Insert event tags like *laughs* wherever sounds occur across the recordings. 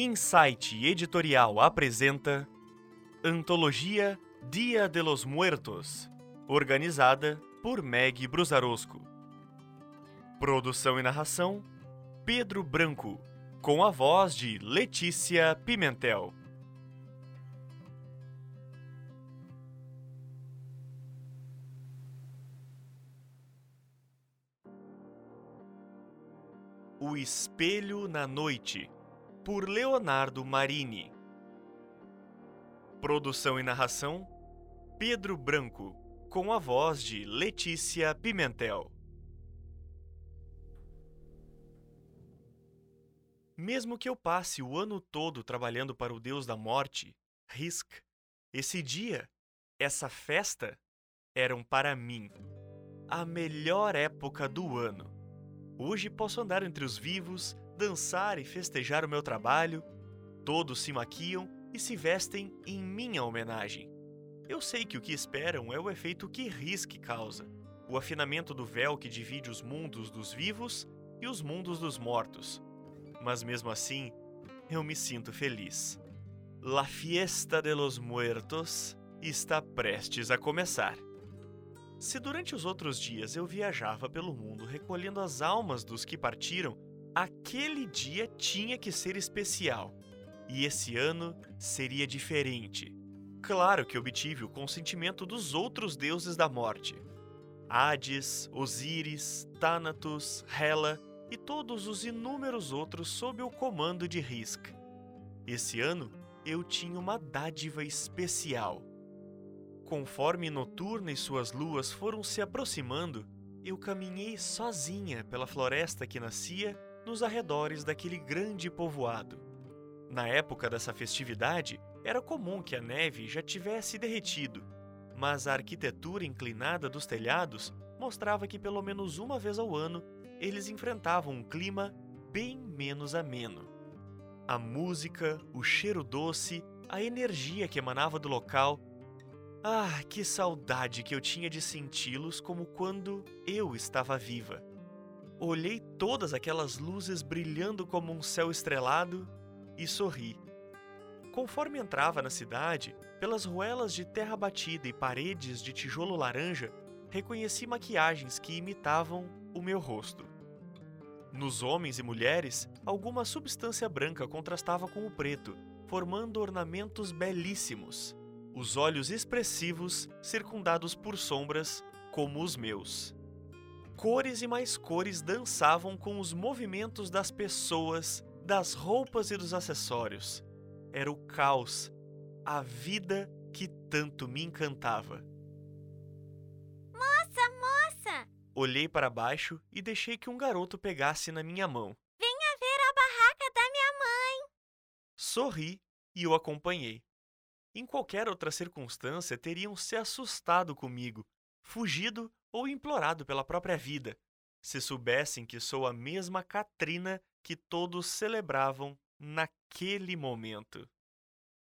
Insight Editorial apresenta Antologia Dia de los Muertos, organizada por Meg Brusarosco. Produção e narração: Pedro Branco, com a voz de Letícia Pimentel. O Espelho na Noite, por Leonardo Marini. Produção e narração: Pedro Branco, com a voz de Letícia Pimentel. Mesmo que eu passe o ano todo trabalhando para o Deus da Morte, Risk, esse dia, essa festa, eram para mim a melhor época do ano. Hoje posso andar entre os vivos, dançar e festejar o meu trabalho. Todos se maquiam e se vestem em minha homenagem. Eu sei que o que esperam é o efeito que Risk causa, o afinamento do véu que divide os mundos dos vivos e os mundos dos mortos. Mas mesmo assim, eu me sinto feliz. La fiesta de los muertos está prestes a começar. Se durante os outros dias eu viajava pelo mundo recolhendo as almas dos que partiram, aquele dia tinha que ser especial. E esse ano seria diferente. Claro que obtive o consentimento dos outros deuses da morte: Hades, Osíris, Thanatos, Hela e todos os inúmeros outros sob o comando de Risk. Esse ano eu tinha uma dádiva especial Conforme Noturna e suas luas foram se aproximando, eu caminhei sozinha pela floresta que nascia nos arredores daquele grande povoado. Na época dessa festividade, era comum que a neve já tivesse derretido, mas a arquitetura inclinada dos telhados mostrava que pelo menos uma vez ao ano eles enfrentavam um clima bem menos ameno. A música, o cheiro doce, a energia que emanava do local ah, que saudade que eu tinha de senti-los como quando eu estava viva. Olhei todas aquelas luzes brilhando como um céu estrelado e sorri. Conforme entrava na cidade, pelas ruelas de terra batida e paredes de tijolo laranja, reconheci maquiagens que imitavam o meu rosto. Nos homens e mulheres, alguma substância branca contrastava com o preto, formando ornamentos belíssimos os olhos expressivos circundados por sombras como os meus. Cores e mais cores dançavam com os movimentos das pessoas, das roupas e dos acessórios. Era o caos, a vida que tanto me encantava. Moça, moça! Olhei para baixo e deixei que um garoto pegasse na minha mão. Venha ver a barraca da minha mãe! Sorri e o acompanhei. Em qualquer outra circunstância, teriam se assustado comigo, fugido ou implorado pela própria vida, se soubessem que sou a mesma Katrina que todos celebravam naquele momento.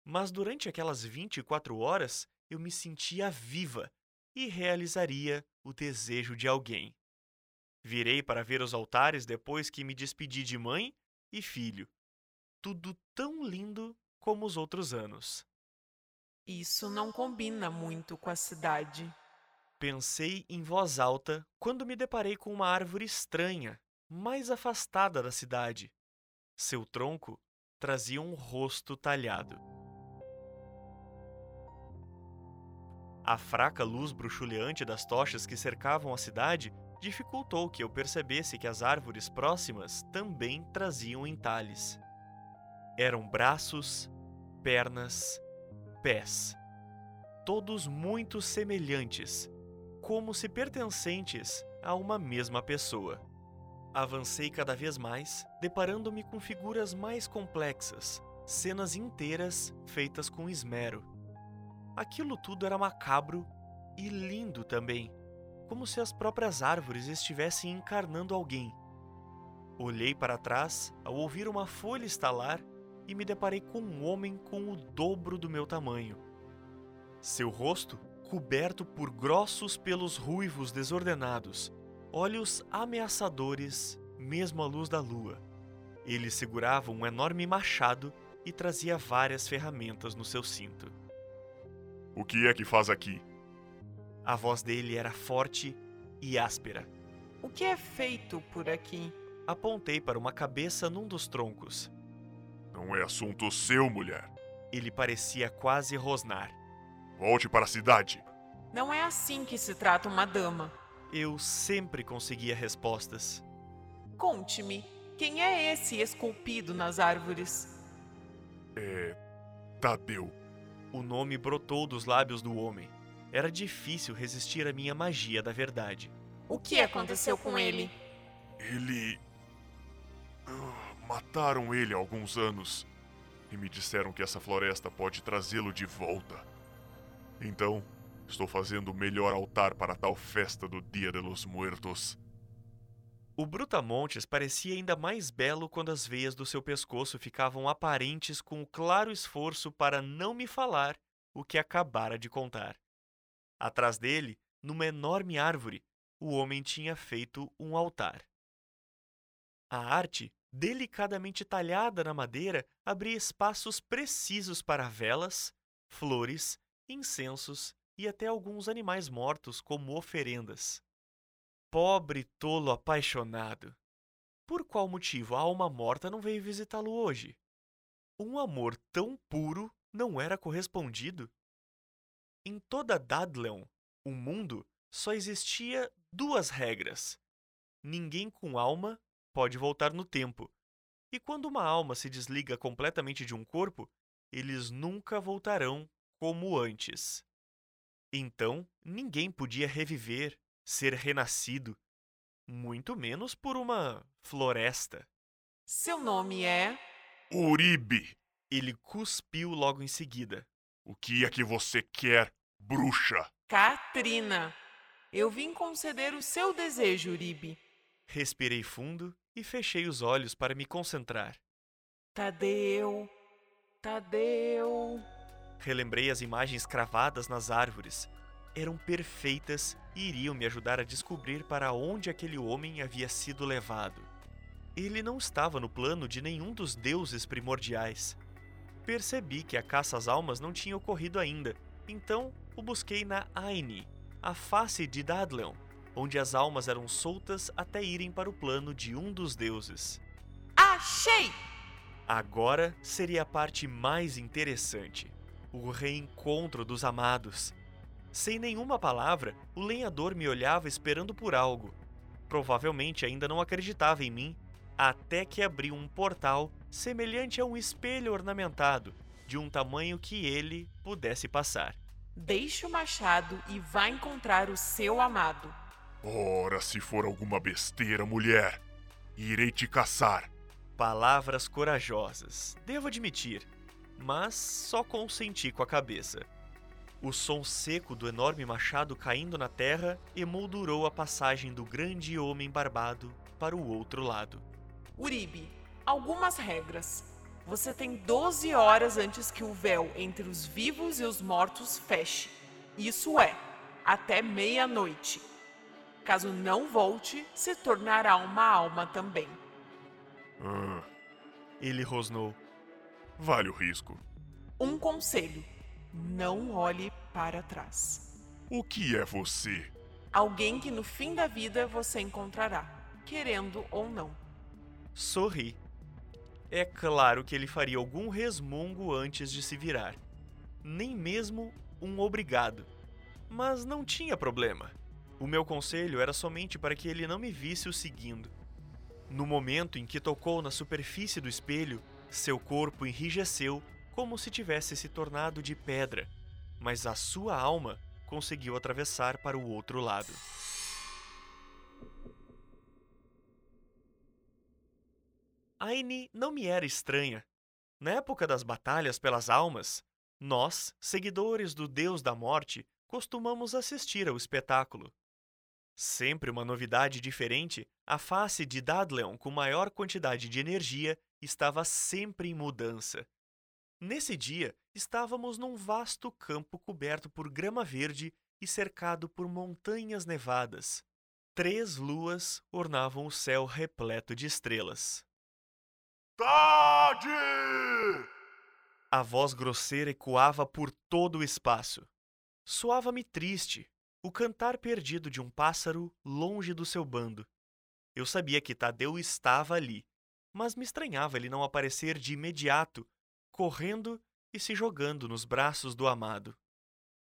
Mas durante aquelas 24 horas, eu me sentia viva e realizaria o desejo de alguém. Virei para ver os altares depois que me despedi de mãe e filho. Tudo tão lindo como os outros anos. Isso não combina muito com a cidade. Pensei em voz alta quando me deparei com uma árvore estranha, mais afastada da cidade. Seu tronco trazia um rosto talhado. A fraca luz bruxuleante das tochas que cercavam a cidade dificultou que eu percebesse que as árvores próximas também traziam entalhes. Eram braços, pernas, pés, todos muito semelhantes, como se pertencentes a uma mesma pessoa. Avancei cada vez mais, deparando-me com figuras mais complexas, cenas inteiras feitas com esmero. Aquilo tudo era macabro e lindo também, como se as próprias árvores estivessem encarnando alguém. Olhei para trás ao ouvir uma folha estalar e me deparei com um homem com o dobro do meu tamanho. Seu rosto coberto por grossos pelos ruivos desordenados, olhos ameaçadores, mesmo à luz da lua. Ele segurava um enorme machado e trazia várias ferramentas no seu cinto. O que é que faz aqui? A voz dele era forte e áspera. O que é feito por aqui? Apontei para uma cabeça num dos troncos. Não é assunto seu, mulher. Ele parecia quase rosnar. Volte para a cidade. Não é assim que se trata uma dama. Eu sempre conseguia respostas. Conte-me, quem é esse esculpido nas árvores? É. Tadeu. O nome brotou dos lábios do homem. Era difícil resistir à minha magia da verdade. O que aconteceu com ele? Ele. Ah, Mataram ele há alguns anos e me disseram que essa floresta pode trazê-lo de volta. Então, estou fazendo o melhor altar para tal festa do Dia de los Muertos. O Brutamontes parecia ainda mais belo quando as veias do seu pescoço ficavam aparentes com o claro esforço para não me falar o que acabara de contar. Atrás dele, numa enorme árvore, o homem tinha feito um altar. A arte, delicadamente talhada na madeira, abria espaços precisos para velas, flores, incensos e até alguns animais mortos como oferendas. Pobre tolo apaixonado! Por qual motivo a alma morta não veio visitá-lo hoje? Um amor tão puro não era correspondido? Em toda Dadleon, o mundo, só existia duas regras. Ninguém com alma pode voltar no tempo. E quando uma alma se desliga completamente de um corpo, eles nunca voltarão como antes. Então, ninguém podia reviver, ser renascido, muito menos por uma floresta. Seu nome é. Uribe! Ele cuspiu logo em seguida. O que é que você quer, bruxa? Katrina. Eu vim conceder o seu desejo, Uribe. Respirei fundo e fechei os olhos para me concentrar. Tadeu. Tadeu. Relembrei as imagens cravadas nas árvores. Eram perfeitas e iriam me ajudar a descobrir para onde aquele homem havia sido levado. Ele não estava no plano de nenhum dos deuses primordiais. Percebi que a caça às almas não tinha ocorrido ainda, então o busquei na Aini, a face de Dadleon, onde as almas eram soltas até irem para o plano de um dos deuses. Achei! Agora seria a parte mais interessante: o reencontro dos amados. Sem nenhuma palavra, o lenhador me olhava esperando por algo. Provavelmente ainda não acreditava em mim, até que abriu um portal semelhante a um espelho ornamentado, de um tamanho que ele pudesse passar. Deixe o machado e vá encontrar o seu amado. Ora, se for alguma besteira, mulher, irei te caçar. Palavras corajosas, devo admitir, mas só consenti com a cabeça. O som seco do enorme machado caindo na terra emoldurou a passagem do grande homem barbado para o outro lado. Uribe, algumas regras. Você tem 12 horas antes que o véu entre os vivos e os mortos feche. Isso é, até meia-noite. Caso não volte, se tornará uma alma também. Ah, Ele rosnou. Vale o risco. Um conselho: não olhe para trás. O que é você? Alguém que no fim da vida você encontrará, querendo ou não. Sorri. É claro que ele faria algum resmungo antes de se virar. Nem mesmo um obrigado. Mas não tinha problema. O meu conselho era somente para que ele não me visse o seguindo. No momento em que tocou na superfície do espelho, seu corpo enrijeceu como se tivesse se tornado de pedra, mas a sua alma conseguiu atravessar para o outro lado. Aine não me era estranha. Na época das batalhas pelas almas, nós, seguidores do Deus da Morte, costumamos assistir ao espetáculo. Sempre uma novidade diferente, a face de Dadleon com maior quantidade de energia estava sempre em mudança. Nesse dia, estávamos num vasto campo coberto por grama verde e cercado por montanhas nevadas. Três luas ornavam o céu repleto de estrelas. Tade! A voz grosseira ecoava por todo o espaço. Soava-me triste, o cantar perdido de um pássaro longe do seu bando. Eu sabia que Tadeu estava ali, mas me estranhava ele não aparecer de imediato, correndo e se jogando nos braços do amado.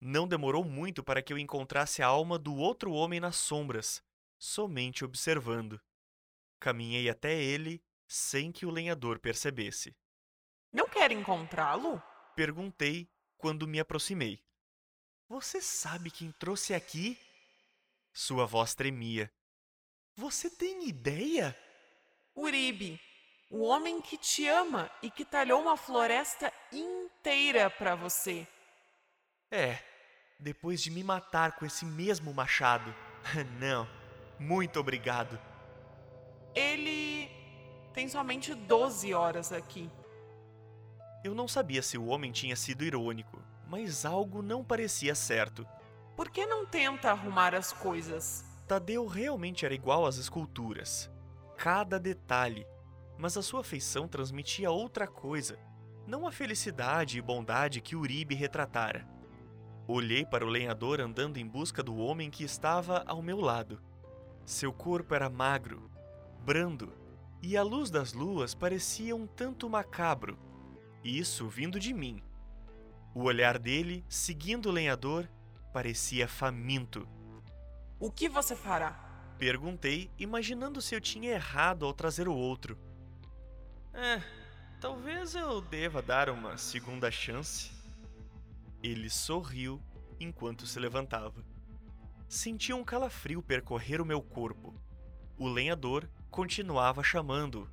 Não demorou muito para que eu encontrasse a alma do outro homem nas sombras, somente observando. Caminhei até ele sem que o lenhador percebesse. Não quer encontrá-lo? Perguntei quando me aproximei. Você sabe quem trouxe aqui? Sua voz tremia. Você tem ideia? Uribe, o homem que te ama e que talhou uma floresta inteira para você. É, depois de me matar com esse mesmo machado. *laughs* Não, muito obrigado. Ele tem somente 12 horas aqui. Eu não sabia se o homem tinha sido irônico, mas algo não parecia certo. Por que não tenta arrumar as coisas? Tadeu realmente era igual às esculturas. Cada detalhe. Mas a sua feição transmitia outra coisa, não a felicidade e bondade que Uribe retratara. Olhei para o lenhador andando em busca do homem que estava ao meu lado. Seu corpo era magro, brando, e a luz das luas parecia um tanto macabro. Isso vindo de mim. O olhar dele, seguindo o lenhador, parecia faminto. O que você fará? Perguntei, imaginando se eu tinha errado ao trazer o outro. É, talvez eu deva dar uma segunda chance. Ele sorriu enquanto se levantava. Senti um calafrio percorrer o meu corpo. O lenhador continuava chamando.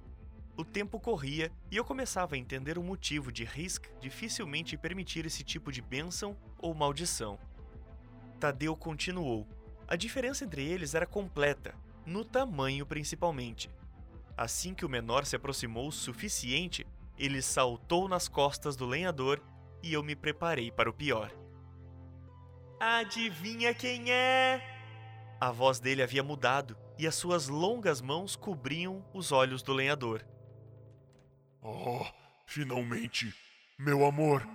O tempo corria e eu começava a entender o motivo de Risk dificilmente permitir esse tipo de bênção ou maldição. Tadeu continuou. A diferença entre eles era completa, no tamanho principalmente. Assim que o menor se aproximou o suficiente, ele saltou nas costas do lenhador e eu me preparei para o pior. Adivinha quem é? A voz dele havia mudado e as suas longas mãos cobriam os olhos do lenhador. Oh, finalmente, meu amor!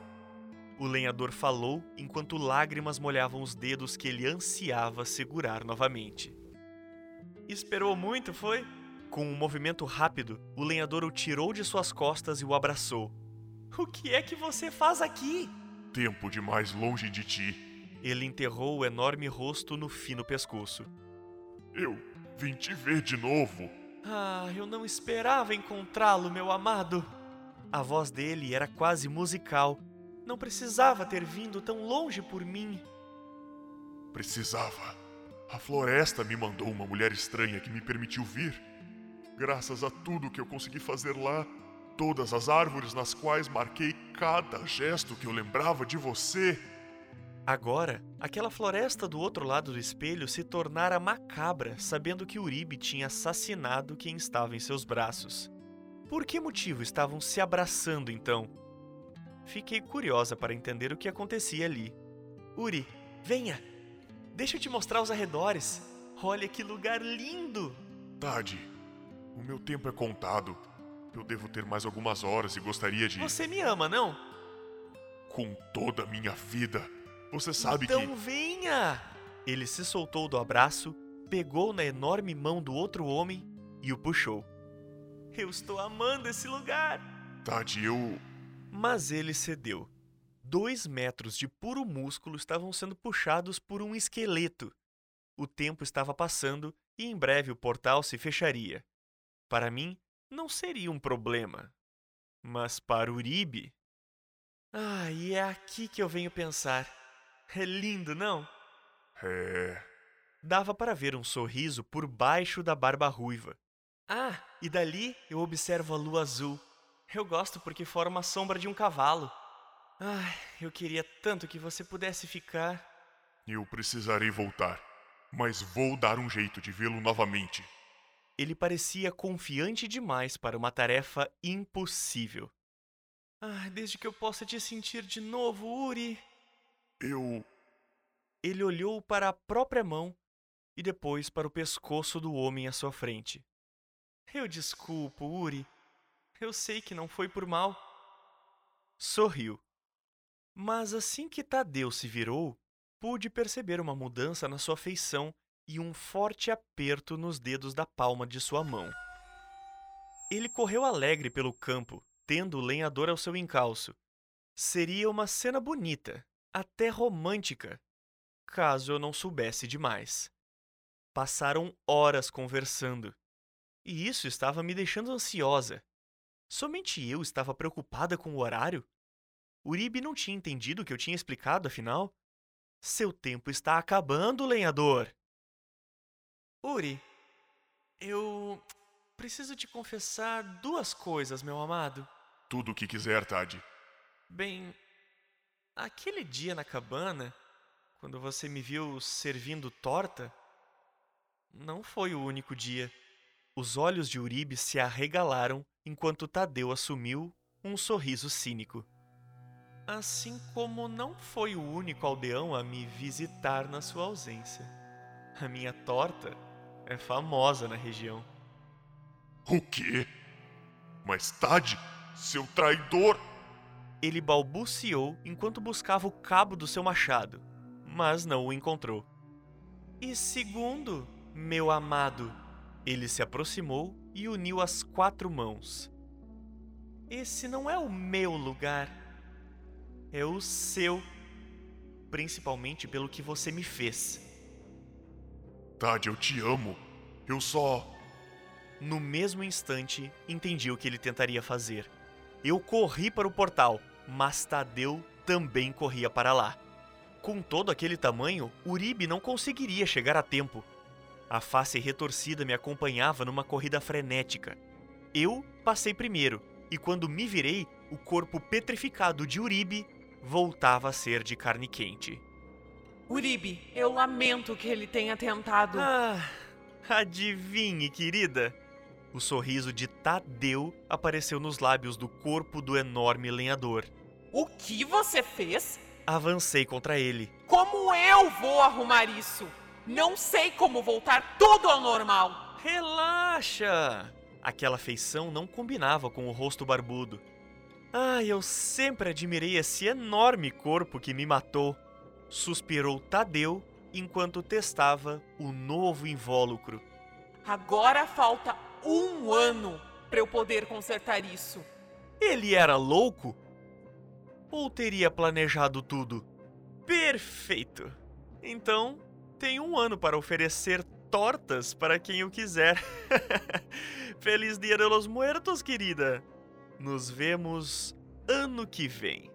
O lenhador falou enquanto lágrimas molhavam os dedos que ele ansiava segurar novamente. Esperou muito, foi? Com um movimento rápido, o lenhador o tirou de suas costas e o abraçou. O que é que você faz aqui? Tempo demais longe de ti. Ele enterrou o enorme rosto no fino pescoço. Eu vim te ver de novo. Ah, eu não esperava encontrá-lo, meu amado. A voz dele era quase musical. Não precisava ter vindo tão longe por mim. Precisava. A floresta me mandou uma mulher estranha que me permitiu vir. Graças a tudo que eu consegui fazer lá, todas as árvores nas quais marquei cada gesto que eu lembrava de você. Agora, aquela floresta do outro lado do espelho se tornara macabra, sabendo que Uribe tinha assassinado quem estava em seus braços. Por que motivo estavam se abraçando então? Fiquei curiosa para entender o que acontecia ali. Uri, venha! Deixa eu te mostrar os arredores. Olha que lugar lindo! Tade, o meu tempo é contado. Eu devo ter mais algumas horas e gostaria de. Você me ama, não? Com toda a minha vida. Você sabe então que. Então venha! Ele se soltou do abraço, pegou na enorme mão do outro homem e o puxou. Eu estou amando esse lugar! Tade, eu. Mas ele cedeu. Dois metros de puro músculo estavam sendo puxados por um esqueleto. O tempo estava passando e em breve o portal se fecharia. Para mim, não seria um problema. Mas para Uribe. Ah, e é aqui que eu venho pensar. É lindo, não? É. Dava para ver um sorriso por baixo da barba ruiva. Ah, e dali eu observo a lua azul. Eu gosto porque forma a sombra de um cavalo. Ah, eu queria tanto que você pudesse ficar. Eu precisarei voltar, mas vou dar um jeito de vê-lo novamente. Ele parecia confiante demais para uma tarefa impossível. Ah, desde que eu possa te sentir de novo, Uri. Eu. Ele olhou para a própria mão e depois para o pescoço do homem à sua frente. Eu desculpo, Uri. Eu sei que não foi por mal. Sorriu. Mas assim que Tadeu se virou, pude perceber uma mudança na sua feição e um forte aperto nos dedos da palma de sua mão. Ele correu alegre pelo campo, tendo o lenhador ao seu encalço. Seria uma cena bonita, até romântica, caso eu não soubesse demais. Passaram horas conversando, e isso estava me deixando ansiosa. Somente eu estava preocupada com o horário? Uribe não tinha entendido o que eu tinha explicado, afinal? Seu tempo está acabando, lenhador! Uri, eu preciso te confessar duas coisas, meu amado. Tudo o que quiser, Tad. Bem, aquele dia na cabana, quando você me viu servindo torta, não foi o único dia. Os olhos de Uribe se arregalaram enquanto Tadeu assumiu um sorriso cínico. Assim como não foi o único aldeão a me visitar na sua ausência. A minha torta é famosa na região. O quê? Mas Tad, seu traidor! Ele balbuciou enquanto buscava o cabo do seu machado, mas não o encontrou. E segundo, meu amado, ele se aproximou e uniu as quatro mãos. Esse não é o meu lugar, é o seu, principalmente pelo que você me fez. Tad, eu te amo. Eu só. No mesmo instante, entendi o que ele tentaria fazer. Eu corri para o portal, mas Tadeu também corria para lá. Com todo aquele tamanho, Uribe não conseguiria chegar a tempo. A face retorcida me acompanhava numa corrida frenética. Eu passei primeiro, e quando me virei, o corpo petrificado de Uribe voltava a ser de carne quente. Uribe, eu lamento que ele tenha tentado. Ah, adivinhe, querida. O sorriso de Tadeu apareceu nos lábios do corpo do enorme lenhador. O que você fez? Avancei contra ele. Como eu vou arrumar isso? Não sei como voltar tudo ao normal. Relaxa! Aquela feição não combinava com o rosto barbudo. Ah, eu sempre admirei esse enorme corpo que me matou. Suspirou Tadeu enquanto testava o novo invólucro. Agora falta um ano para eu poder consertar isso. Ele era louco? Ou teria planejado tudo? Perfeito! Então, tem um ano para oferecer tortas para quem o quiser. *laughs* Feliz Dia de los Muertos, querida! Nos vemos ano que vem.